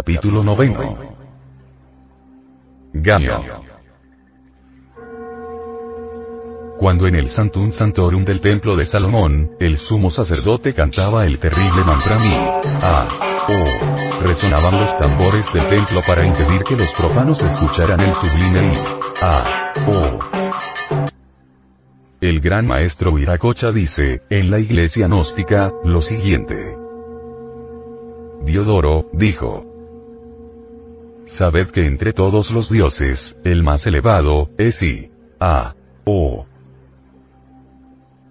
Capítulo noveno. Gamio. Cuando en el Santum Santorum del templo de Salomón, el sumo sacerdote cantaba el terrible mantra mi, a, o, resonaban los tambores del templo para impedir que los profanos escucharan el sublime i, a, o. El gran maestro Viracocha dice, en la iglesia gnóstica, lo siguiente. Diodoro, dijo, Sabed que entre todos los dioses, el más elevado, es I. A. O.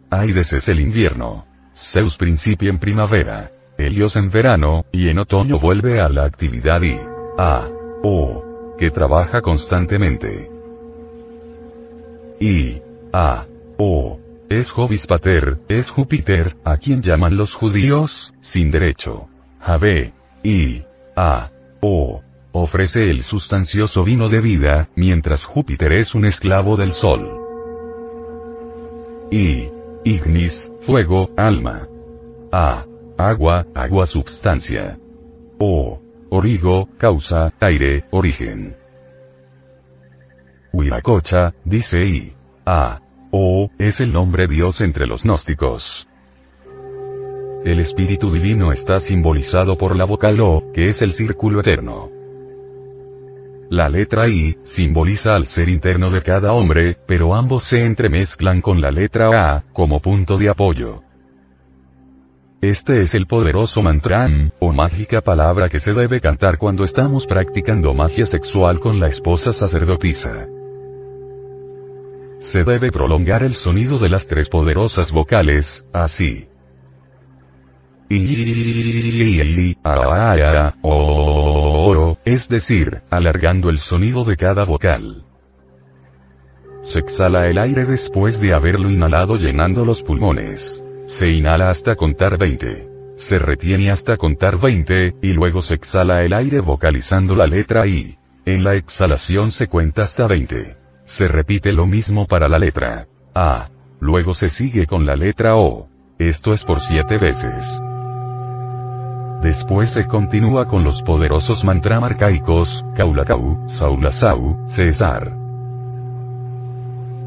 Aides es el invierno. Zeus principia en primavera. Helios en verano, y en otoño vuelve a la actividad I. A. O. Que trabaja constantemente. I. A. O. Es Jovis Pater, es Júpiter, a quien llaman los judíos, sin derecho. Jave. I. A. O ofrece el sustancioso vino de vida, mientras Júpiter es un esclavo del Sol. Y. Ignis, fuego, alma. A. Agua, agua substancia. O. Origo, causa, aire, origen. Huiracocha, dice y. A. O, es el nombre Dios entre los gnósticos. El espíritu divino está simbolizado por la vocal O, que es el círculo eterno. La letra I, simboliza al ser interno de cada hombre, pero ambos se entremezclan con la letra A, como punto de apoyo. Este es el poderoso mantram, o mágica palabra que se debe cantar cuando estamos practicando magia sexual con la esposa sacerdotisa. Se debe prolongar el sonido de las tres poderosas vocales, así es decir, alargando el sonido de cada vocal. Se exhala el aire después de haberlo inhalado llenando los pulmones. Se inhala hasta contar 20. Se retiene hasta contar 20, y luego se exhala el aire vocalizando la letra I. En la exhalación se cuenta hasta 20. Se repite lo mismo para la letra A. Luego se sigue con la letra O. Esto es por 7 veces. Después se continúa con los poderosos mantram arcaicos, Kaulakau, Saulasau, César.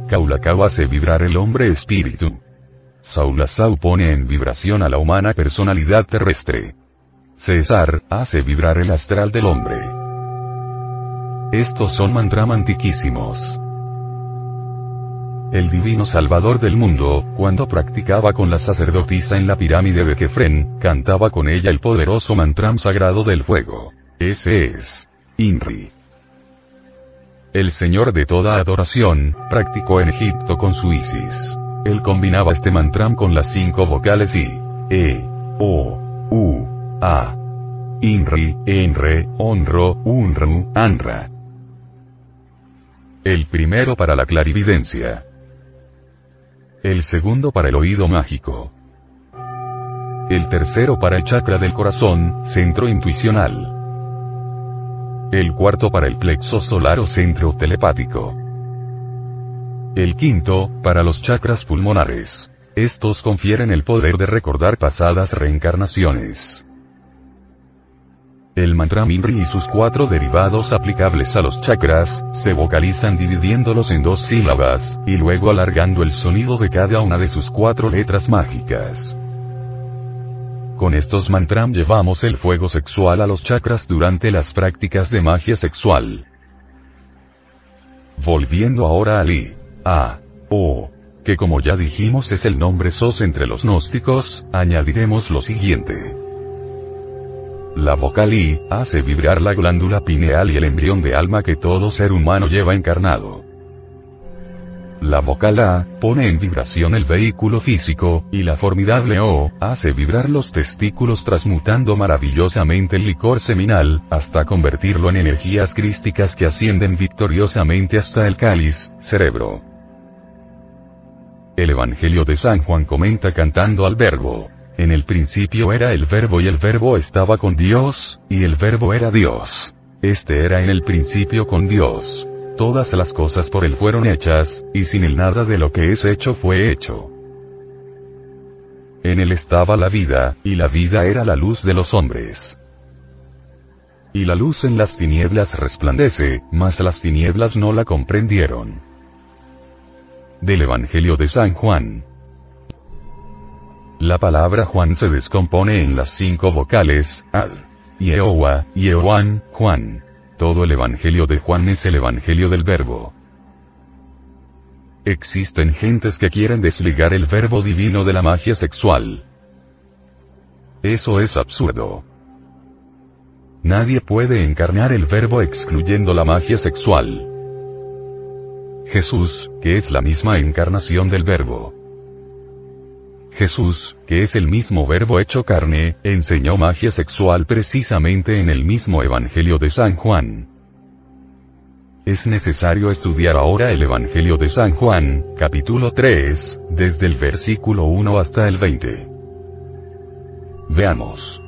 Kaulakau hace vibrar el hombre espíritu. Saulasau pone en vibración a la humana personalidad terrestre. César, hace vibrar el astral del hombre. Estos son mantram antiquísimos. El divino Salvador del mundo, cuando practicaba con la sacerdotisa en la pirámide de Kefren, cantaba con ella el poderoso mantram sagrado del fuego. Ese es. Inri. El Señor de toda adoración, practicó en Egipto con su Isis. Él combinaba este mantram con las cinco vocales I, E, O, U, A. Inri, Enre, Onro, Unru, Anra. El primero para la clarividencia. El segundo para el oído mágico. El tercero para el chakra del corazón, centro intuicional. El cuarto para el plexo solar o centro telepático. El quinto, para los chakras pulmonares. Estos confieren el poder de recordar pasadas reencarnaciones. El mantra Minri y sus cuatro derivados aplicables a los chakras, se vocalizan dividiéndolos en dos sílabas, y luego alargando el sonido de cada una de sus cuatro letras mágicas. Con estos mantram llevamos el fuego sexual a los chakras durante las prácticas de magia sexual. Volviendo ahora al I, A, O, que como ya dijimos es el nombre sos entre los gnósticos, añadiremos lo siguiente. La vocal I, hace vibrar la glándula pineal y el embrión de alma que todo ser humano lleva encarnado. La vocal A, pone en vibración el vehículo físico, y la formidable O, hace vibrar los testículos transmutando maravillosamente el licor seminal, hasta convertirlo en energías crísticas que ascienden victoriosamente hasta el cáliz, cerebro. El Evangelio de San Juan comenta cantando al verbo. En el principio era el verbo y el verbo estaba con Dios, y el verbo era Dios. Este era en el principio con Dios. Todas las cosas por él fueron hechas, y sin él nada de lo que es hecho fue hecho. En él estaba la vida, y la vida era la luz de los hombres. Y la luz en las tinieblas resplandece, mas las tinieblas no la comprendieron. Del Evangelio de San Juan. La palabra Juan se descompone en las cinco vocales, Ad, Yehowa, Yehoan, Juan. Todo el Evangelio de Juan es el Evangelio del Verbo. Existen gentes que quieren desligar el verbo divino de la magia sexual. Eso es absurdo. Nadie puede encarnar el verbo excluyendo la magia sexual. Jesús, que es la misma encarnación del verbo. Jesús, que es el mismo verbo hecho carne, enseñó magia sexual precisamente en el mismo Evangelio de San Juan. Es necesario estudiar ahora el Evangelio de San Juan, capítulo 3, desde el versículo 1 hasta el 20. Veamos.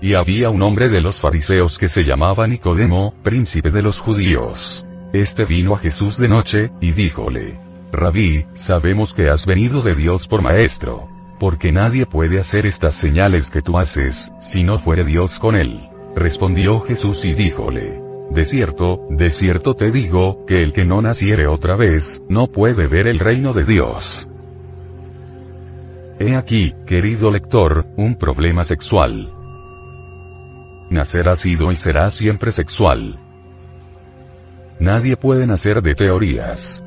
Y había un hombre de los fariseos que se llamaba Nicodemo, príncipe de los judíos. Este vino a Jesús de noche, y díjole, Rabí, sabemos que has venido de Dios por maestro. Porque nadie puede hacer estas señales que tú haces, si no fuere Dios con él. Respondió Jesús y díjole, De cierto, de cierto te digo, que el que no naciere otra vez, no puede ver el reino de Dios. He aquí, querido lector, un problema sexual. Nacer ha sido y será siempre sexual. Nadie puede nacer de teorías.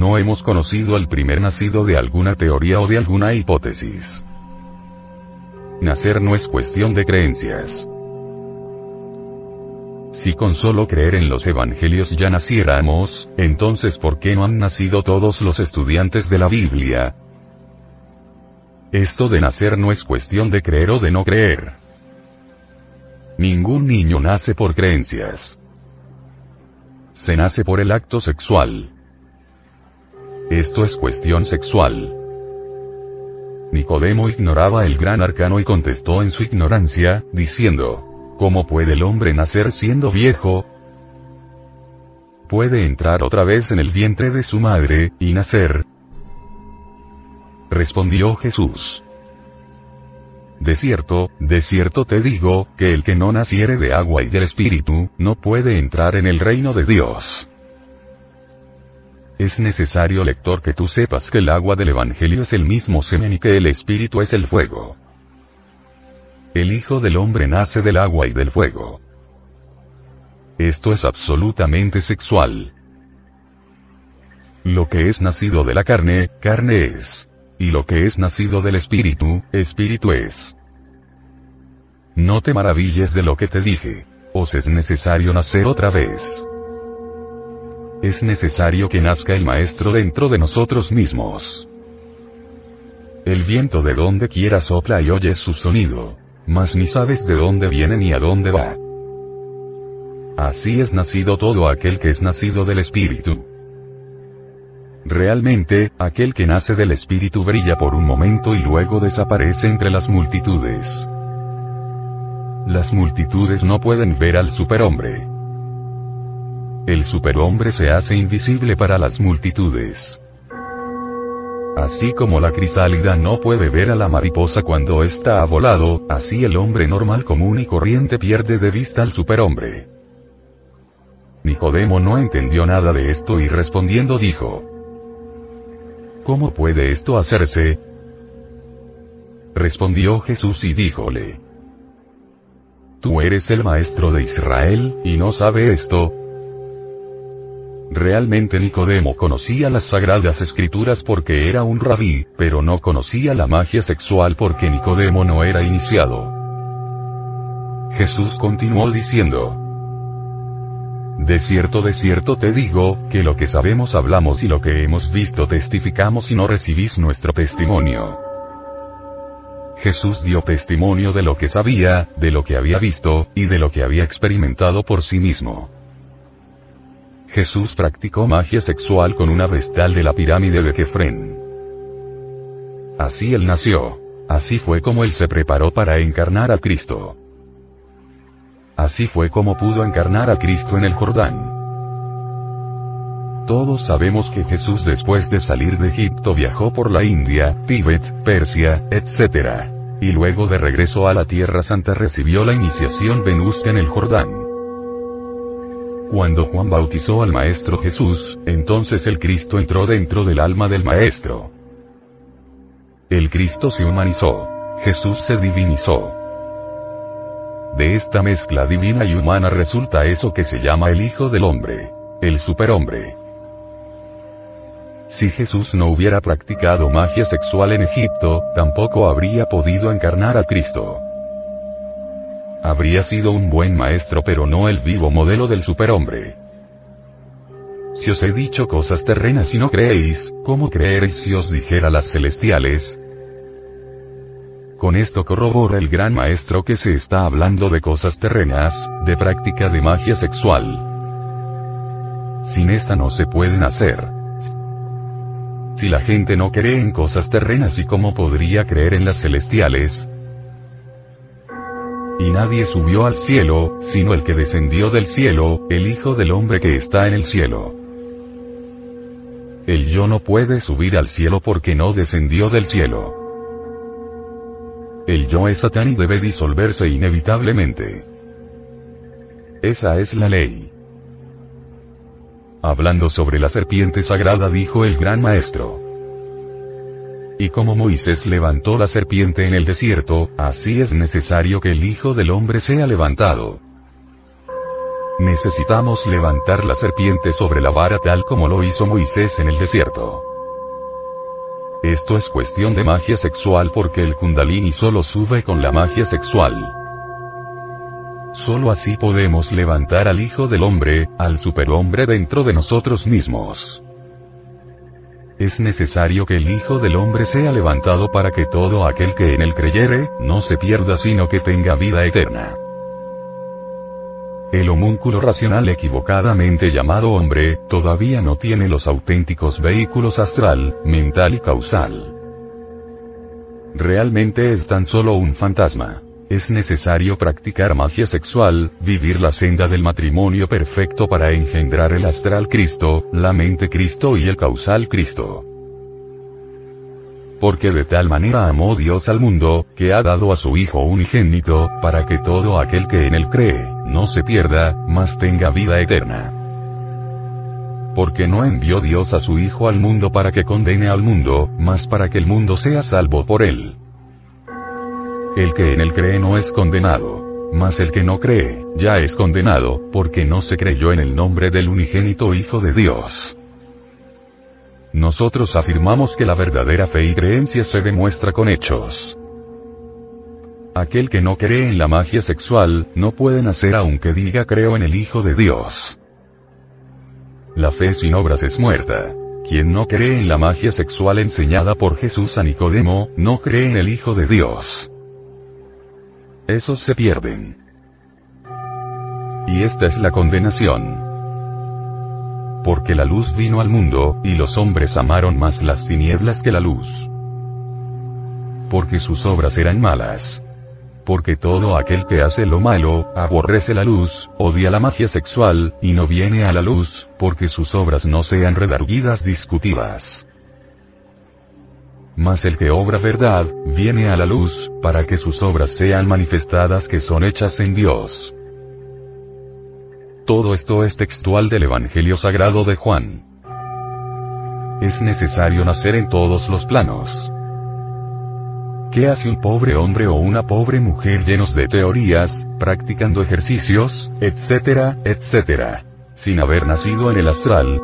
No hemos conocido al primer nacido de alguna teoría o de alguna hipótesis. Nacer no es cuestión de creencias. Si con solo creer en los evangelios ya naciéramos, entonces ¿por qué no han nacido todos los estudiantes de la Biblia? Esto de nacer no es cuestión de creer o de no creer. Ningún niño nace por creencias. Se nace por el acto sexual. Esto es cuestión sexual. Nicodemo ignoraba el gran arcano y contestó en su ignorancia, diciendo, ¿Cómo puede el hombre nacer siendo viejo? ¿Puede entrar otra vez en el vientre de su madre, y nacer? Respondió Jesús. De cierto, de cierto te digo, que el que no naciere de agua y del Espíritu, no puede entrar en el reino de Dios. Es necesario lector que tú sepas que el agua del Evangelio es el mismo semen y que el Espíritu es el fuego. El Hijo del Hombre nace del agua y del fuego. Esto es absolutamente sexual. Lo que es nacido de la carne, carne es. Y lo que es nacido del Espíritu, Espíritu es. No te maravilles de lo que te dije. Os es necesario nacer otra vez es necesario que nazca el Maestro dentro de nosotros mismos. El viento de donde quiera sopla y oyes su sonido. Mas ni sabes de dónde viene ni a dónde va. Así es nacido todo aquel que es nacido del Espíritu. Realmente, aquel que nace del Espíritu brilla por un momento y luego desaparece entre las multitudes. Las multitudes no pueden ver al superhombre. El superhombre se hace invisible para las multitudes. Así como la crisálida no puede ver a la mariposa cuando está volado, así el hombre normal común y corriente pierde de vista al superhombre. Nicodemo no entendió nada de esto y respondiendo dijo, ¿Cómo puede esto hacerse? Respondió Jesús y díjole, Tú eres el maestro de Israel, y no sabe esto, Realmente Nicodemo conocía las sagradas escrituras porque era un rabí, pero no conocía la magia sexual porque Nicodemo no era iniciado. Jesús continuó diciendo, De cierto, de cierto te digo, que lo que sabemos hablamos y lo que hemos visto testificamos y no recibís nuestro testimonio. Jesús dio testimonio de lo que sabía, de lo que había visto, y de lo que había experimentado por sí mismo. Jesús practicó magia sexual con una vestal de la pirámide de Kefren. Así él nació. Así fue como él se preparó para encarnar a Cristo. Así fue como pudo encarnar a Cristo en el Jordán. Todos sabemos que Jesús después de salir de Egipto viajó por la India, Tíbet, Persia, etc. Y luego de regreso a la Tierra Santa recibió la iniciación venusca en el Jordán. Cuando Juan bautizó al Maestro Jesús, entonces el Cristo entró dentro del alma del Maestro. El Cristo se humanizó. Jesús se divinizó. De esta mezcla divina y humana resulta eso que se llama el Hijo del Hombre. El Superhombre. Si Jesús no hubiera practicado magia sexual en Egipto, tampoco habría podido encarnar a Cristo. Habría sido un buen maestro pero no el vivo modelo del superhombre. Si os he dicho cosas terrenas y no creéis, ¿cómo creeréis si os dijera las celestiales? Con esto corrobora el gran maestro que se está hablando de cosas terrenas, de práctica de magia sexual. Sin esta no se pueden hacer. Si la gente no cree en cosas terrenas y cómo podría creer en las celestiales, y nadie subió al cielo, sino el que descendió del cielo, el Hijo del Hombre que está en el cielo. El yo no puede subir al cielo porque no descendió del cielo. El yo es Satán y debe disolverse inevitablemente. Esa es la ley. Hablando sobre la serpiente sagrada dijo el gran maestro. Y como Moisés levantó la serpiente en el desierto, así es necesario que el Hijo del Hombre sea levantado. Necesitamos levantar la serpiente sobre la vara tal como lo hizo Moisés en el desierto. Esto es cuestión de magia sexual porque el kundalini solo sube con la magia sexual. Solo así podemos levantar al Hijo del Hombre, al superhombre dentro de nosotros mismos es necesario que el Hijo del Hombre sea levantado para que todo aquel que en él creyere, no se pierda sino que tenga vida eterna. El homúnculo racional equivocadamente llamado hombre, todavía no tiene los auténticos vehículos astral, mental y causal. Realmente es tan solo un fantasma. Es necesario practicar magia sexual, vivir la senda del matrimonio perfecto para engendrar el astral Cristo, la mente Cristo y el causal Cristo. Porque de tal manera amó Dios al mundo, que ha dado a su Hijo unigénito, para que todo aquel que en él cree, no se pierda, mas tenga vida eterna. Porque no envió Dios a su Hijo al mundo para que condene al mundo, mas para que el mundo sea salvo por él. El que en él cree no es condenado. Mas el que no cree, ya es condenado, porque no se creyó en el nombre del unigénito Hijo de Dios. Nosotros afirmamos que la verdadera fe y creencia se demuestra con hechos. Aquel que no cree en la magia sexual, no puede nacer aunque diga creo en el Hijo de Dios. La fe sin obras es muerta. Quien no cree en la magia sexual enseñada por Jesús a Nicodemo, no cree en el Hijo de Dios esos se pierden. Y esta es la condenación. Porque la luz vino al mundo, y los hombres amaron más las tinieblas que la luz. Porque sus obras eran malas. Porque todo aquel que hace lo malo, aborrece la luz, odia la magia sexual, y no viene a la luz, porque sus obras no sean redarguidas discutidas. Mas el que obra verdad, viene a la luz, para que sus obras sean manifestadas que son hechas en Dios. Todo esto es textual del Evangelio Sagrado de Juan. Es necesario nacer en todos los planos. ¿Qué hace un pobre hombre o una pobre mujer llenos de teorías, practicando ejercicios, etcétera, etcétera? sin haber nacido en el astral.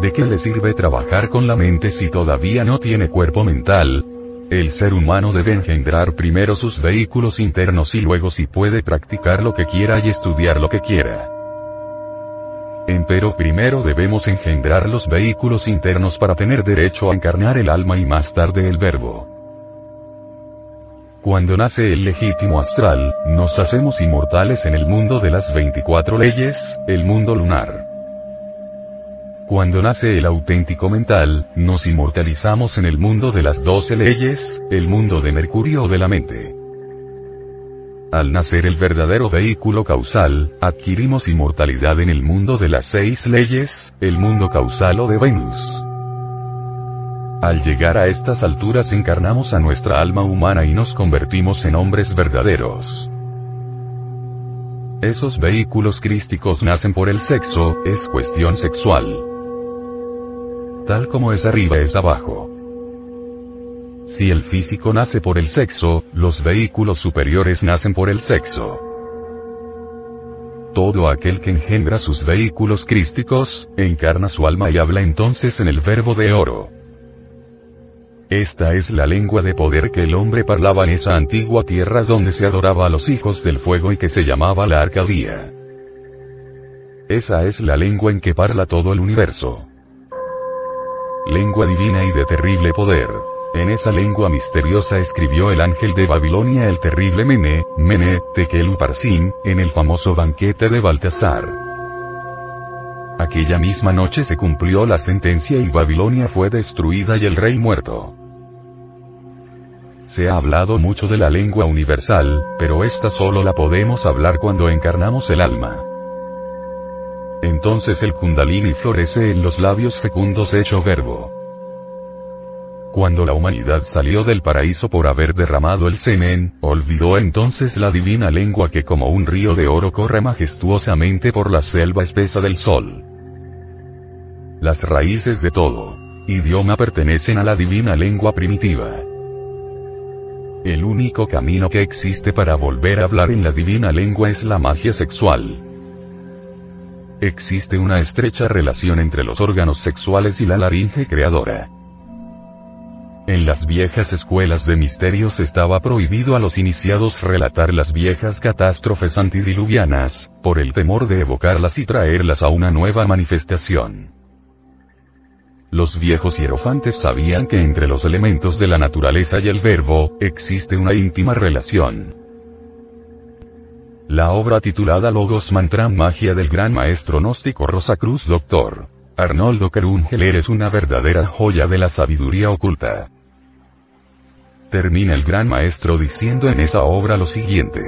¿De qué le sirve trabajar con la mente si todavía no tiene cuerpo mental? El ser humano debe engendrar primero sus vehículos internos y luego si puede practicar lo que quiera y estudiar lo que quiera. Empero primero debemos engendrar los vehículos internos para tener derecho a encarnar el alma y más tarde el verbo. Cuando nace el legítimo astral, nos hacemos inmortales en el mundo de las 24 leyes, el mundo lunar. Cuando nace el auténtico mental, nos inmortalizamos en el mundo de las 12 leyes, el mundo de Mercurio o de la mente. Al nacer el verdadero vehículo causal, adquirimos inmortalidad en el mundo de las seis leyes, el mundo causal o de Venus. Al llegar a estas alturas encarnamos a nuestra alma humana y nos convertimos en hombres verdaderos. Esos vehículos crísticos nacen por el sexo, es cuestión sexual. Tal como es arriba es abajo. Si el físico nace por el sexo, los vehículos superiores nacen por el sexo. Todo aquel que engendra sus vehículos crísticos, encarna su alma y habla entonces en el verbo de oro. Esta es la lengua de poder que el hombre parlaba en esa antigua tierra donde se adoraba a los hijos del fuego y que se llamaba la Arcadia. Esa es la lengua en que parla todo el universo. Lengua divina y de terrible poder. En esa lengua misteriosa escribió el ángel de Babilonia el terrible Mene, Mene, Tekel Uparsin, en el famoso banquete de Baltasar. Aquella misma noche se cumplió la sentencia y Babilonia fue destruida y el rey muerto. Se ha hablado mucho de la lengua universal, pero esta solo la podemos hablar cuando encarnamos el alma. Entonces el kundalini florece en los labios fecundos hecho verbo. Cuando la humanidad salió del paraíso por haber derramado el semen, olvidó entonces la divina lengua que como un río de oro corre majestuosamente por la selva espesa del sol. Las raíces de todo idioma pertenecen a la divina lengua primitiva. El único camino que existe para volver a hablar en la divina lengua es la magia sexual. Existe una estrecha relación entre los órganos sexuales y la laringe creadora. En las viejas escuelas de misterios estaba prohibido a los iniciados relatar las viejas catástrofes antidiluvianas, por el temor de evocarlas y traerlas a una nueva manifestación. Los viejos hierofantes sabían que entre los elementos de la naturaleza y el verbo, existe una íntima relación. La obra titulada Logos Mantra Magia del gran maestro gnóstico Rosacruz Dr. Arnoldo Kerungeler es una verdadera joya de la sabiduría oculta. Termina el gran maestro diciendo en esa obra lo siguiente.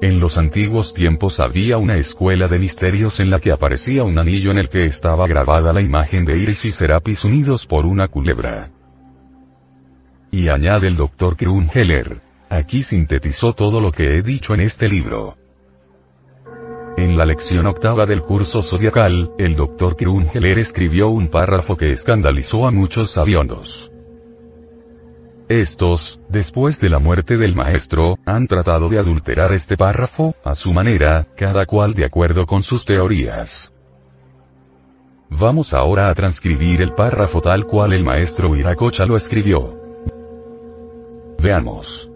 En los antiguos tiempos había una escuela de misterios en la que aparecía un anillo en el que estaba grabada la imagen de Iris y Serapis unidos por una culebra. Y añade el doctor Heller. Aquí sintetizó todo lo que he dicho en este libro. En la lección octava del curso zodiacal, el doctor Heller escribió un párrafo que escandalizó a muchos sabiondos. Estos, después de la muerte del maestro, han tratado de adulterar este párrafo, a su manera, cada cual de acuerdo con sus teorías. Vamos ahora a transcribir el párrafo tal cual el maestro Viracocha lo escribió. Veamos.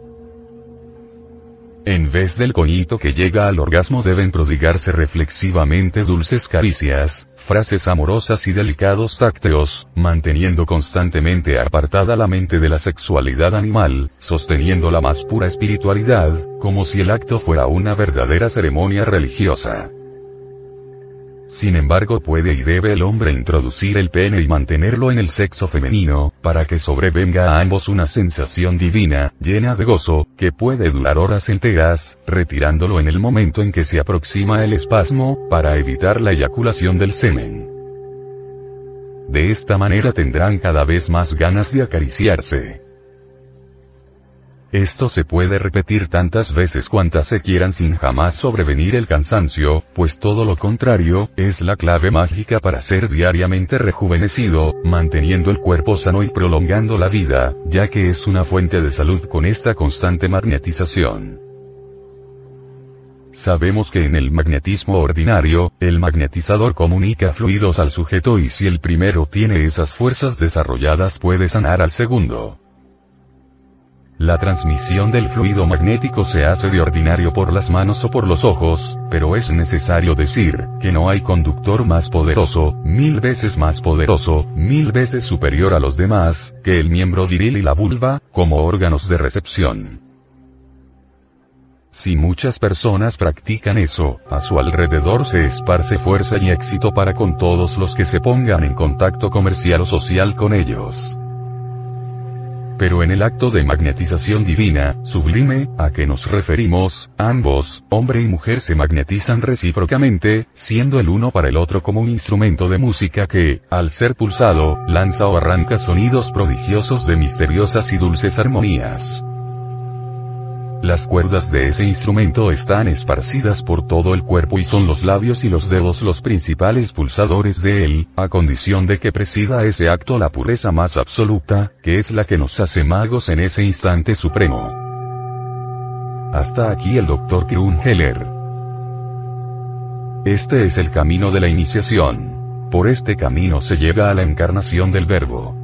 En vez del coñito que llega al orgasmo deben prodigarse reflexivamente dulces caricias, frases amorosas y delicados tácteos, manteniendo constantemente apartada la mente de la sexualidad animal, sosteniendo la más pura espiritualidad, como si el acto fuera una verdadera ceremonia religiosa. Sin embargo puede y debe el hombre introducir el pene y mantenerlo en el sexo femenino, para que sobrevenga a ambos una sensación divina, llena de gozo, que puede durar horas enteras, retirándolo en el momento en que se aproxima el espasmo, para evitar la eyaculación del semen. De esta manera tendrán cada vez más ganas de acariciarse. Esto se puede repetir tantas veces cuantas se quieran sin jamás sobrevenir el cansancio, pues todo lo contrario, es la clave mágica para ser diariamente rejuvenecido, manteniendo el cuerpo sano y prolongando la vida, ya que es una fuente de salud con esta constante magnetización. sabemos que en el magnetismo ordinario, el magnetizador comunica fluidos al sujeto y si el primero tiene esas fuerzas desarrolladas puede sanar al segundo. La transmisión del fluido magnético se hace de ordinario por las manos o por los ojos, pero es necesario decir, que no hay conductor más poderoso, mil veces más poderoso, mil veces superior a los demás, que el miembro viril y la vulva, como órganos de recepción. Si muchas personas practican eso, a su alrededor se esparce fuerza y éxito para con todos los que se pongan en contacto comercial o social con ellos pero en el acto de magnetización divina, sublime, a que nos referimos, ambos, hombre y mujer se magnetizan recíprocamente, siendo el uno para el otro como un instrumento de música que, al ser pulsado, lanza o arranca sonidos prodigiosos de misteriosas y dulces armonías. Las cuerdas de ese instrumento están esparcidas por todo el cuerpo y son los labios y los dedos los principales pulsadores de él, a condición de que presida ese acto la pureza más absoluta, que es la que nos hace magos en ese instante supremo. Hasta aquí el Dr. Heller. Este es el camino de la iniciación. Por este camino se llega a la encarnación del Verbo.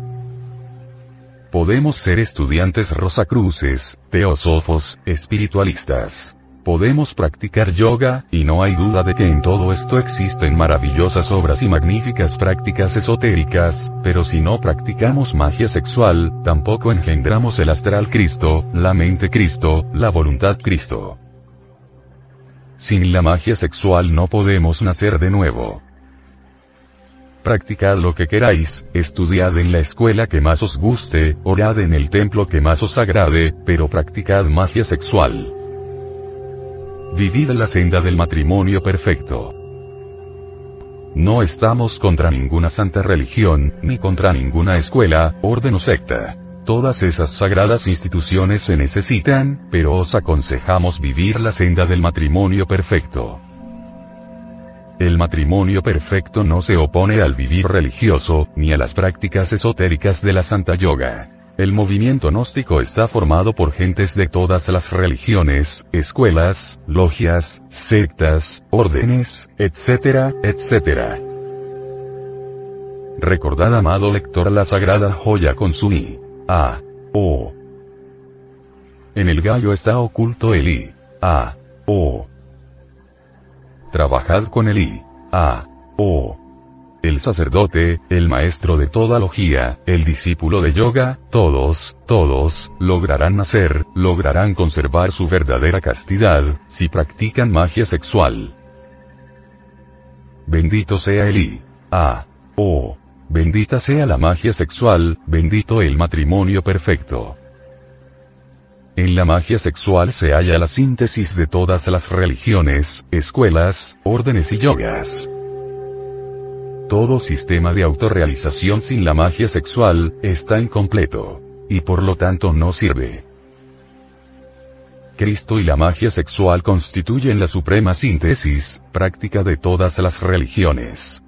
Podemos ser estudiantes rosacruces, teósofos, espiritualistas. Podemos practicar yoga, y no hay duda de que en todo esto existen maravillosas obras y magníficas prácticas esotéricas, pero si no practicamos magia sexual, tampoco engendramos el astral Cristo, la mente Cristo, la voluntad Cristo. Sin la magia sexual no podemos nacer de nuevo. Practicad lo que queráis, estudiad en la escuela que más os guste, orad en el templo que más os agrade, pero practicad magia sexual. Vivid la senda del matrimonio perfecto. No estamos contra ninguna santa religión, ni contra ninguna escuela, orden o secta. Todas esas sagradas instituciones se necesitan, pero os aconsejamos vivir la senda del matrimonio perfecto. El matrimonio perfecto no se opone al vivir religioso, ni a las prácticas esotéricas de la Santa Yoga. El movimiento gnóstico está formado por gentes de todas las religiones, escuelas, logias, sectas, órdenes, etcétera, etcétera. Recordad amado lector la sagrada joya con su I. A. O. En el gallo está oculto el I. A. O. Trabajad con el I. A. O. El sacerdote, el maestro de toda logía, el discípulo de yoga, todos, todos, lograrán nacer, lograrán conservar su verdadera castidad, si practican magia sexual. Bendito sea el I. A. O. Bendita sea la magia sexual, bendito el matrimonio perfecto. En la magia sexual se halla la síntesis de todas las religiones, escuelas, órdenes y yogas. Todo sistema de autorrealización sin la magia sexual, está incompleto. Y por lo tanto no sirve. Cristo y la magia sexual constituyen la suprema síntesis, práctica de todas las religiones.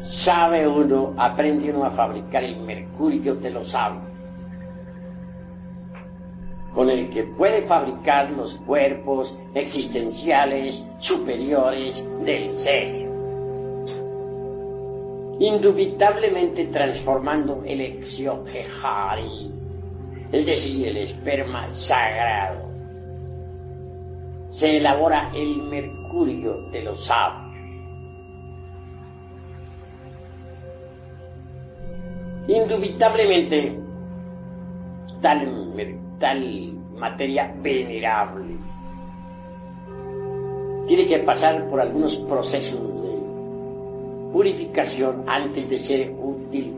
Sabe uno, aprende uno a fabricar el mercurio de los sabios, con el que puede fabricar los cuerpos existenciales superiores del ser, indubitablemente transformando el exiohari, es decir, el esperma sagrado. Se elabora el mercurio de los sabios Indubitablemente, tal, tal materia venerable tiene que pasar por algunos procesos de purificación antes de ser útil.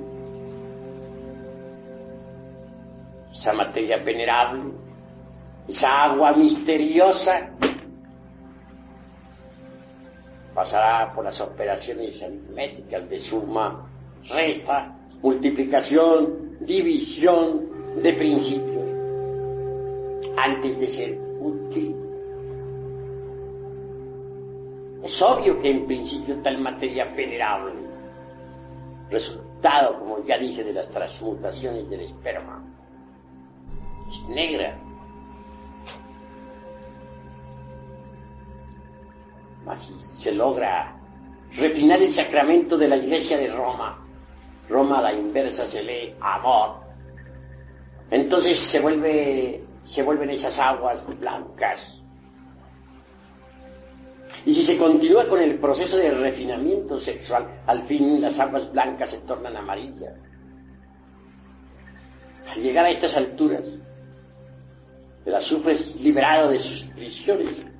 Esa materia venerable, esa agua misteriosa, pasará por las operaciones aritméticas de suma, resta, multiplicación, división de principios, antes de ser útil. Es obvio que en principio tal materia venerable, resultado, como ya dije, de las transmutaciones del esperma, es negra. Así se logra refinar el sacramento de la iglesia de Roma. Roma a la inversa se lee amor. Entonces se se vuelven esas aguas blancas. Y si se continúa con el proceso de refinamiento sexual, al fin las aguas blancas se tornan amarillas. Al llegar a estas alturas, el azufre es liberado de sus prisiones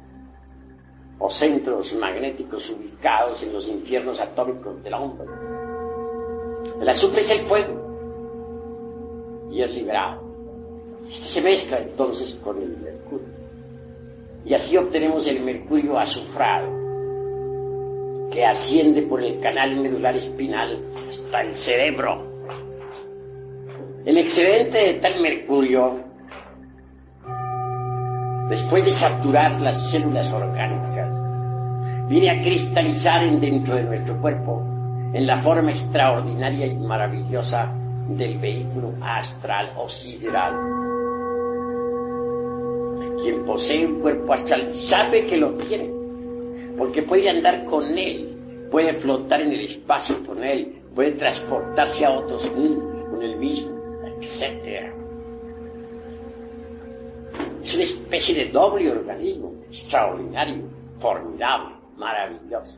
o centros magnéticos ubicados en los infiernos atómicos del hombre. El azufre es el fuego y es liberado. Este se mezcla entonces con el mercurio. Y así obtenemos el mercurio azufrado, que asciende por el canal medular espinal hasta el cerebro. El excedente de tal mercurio después de saturar las células orgánicas, viene a cristalizar en dentro de nuestro cuerpo en la forma extraordinaria y maravillosa del vehículo astral o sideral. Quien posee un cuerpo astral sabe que lo tiene, porque puede andar con él, puede flotar en el espacio con él, puede transportarse a otros mundos con él mismo, etc. Es una especie de doble organismo, extraordinario, formidable, maravilloso.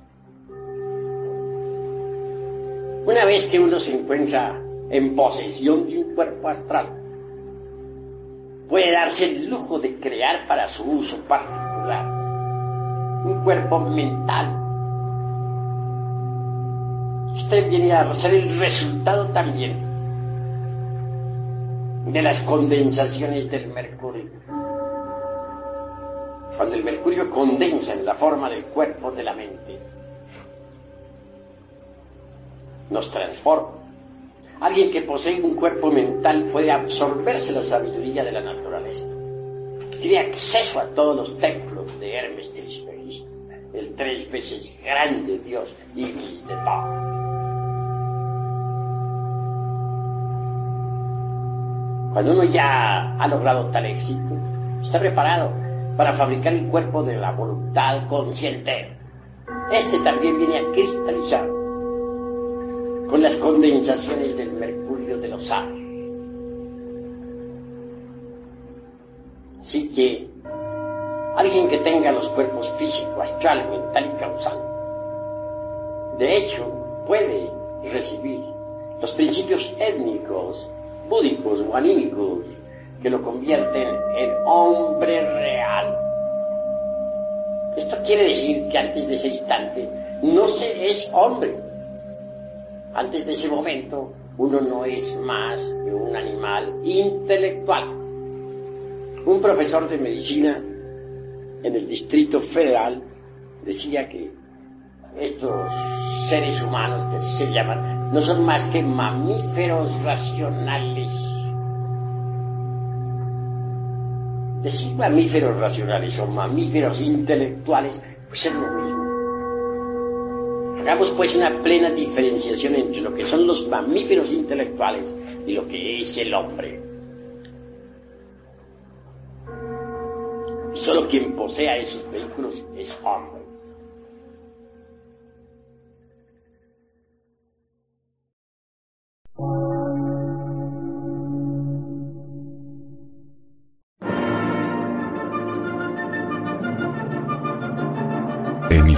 Una vez que uno se encuentra en posesión de un cuerpo astral, puede darse el lujo de crear para su uso particular un cuerpo mental. Este viene a ser el resultado también de las condensaciones del mercurio cuando el mercurio condensa en la forma del cuerpo de la mente, nos transforma. Alguien que posee un cuerpo mental puede absorberse la sabiduría de la naturaleza. Tiene acceso a todos los templos de Hermes Trismegisto, el tres veces grande Dios y de todo. Cuando uno ya ha logrado tal éxito, está preparado para fabricar el cuerpo de la voluntad consciente. Este también viene a cristalizar con las condensaciones del mercurio de los años. Así que alguien que tenga los cuerpos físico, astral, mental y causal, de hecho, puede recibir los principios étnicos, búdicos o anímicos que lo convierten en hombre real. Esto quiere decir que antes de ese instante no se es hombre. Antes de ese momento uno no es más que un animal intelectual. Un profesor de medicina en el Distrito Federal decía que estos seres humanos que así se llaman no son más que mamíferos racionales decir mamíferos racionales o mamíferos intelectuales, pues es lo mismo. Hagamos pues una plena diferenciación entre lo que son los mamíferos intelectuales y lo que es el hombre. Solo quien posea esos vehículos es hombre.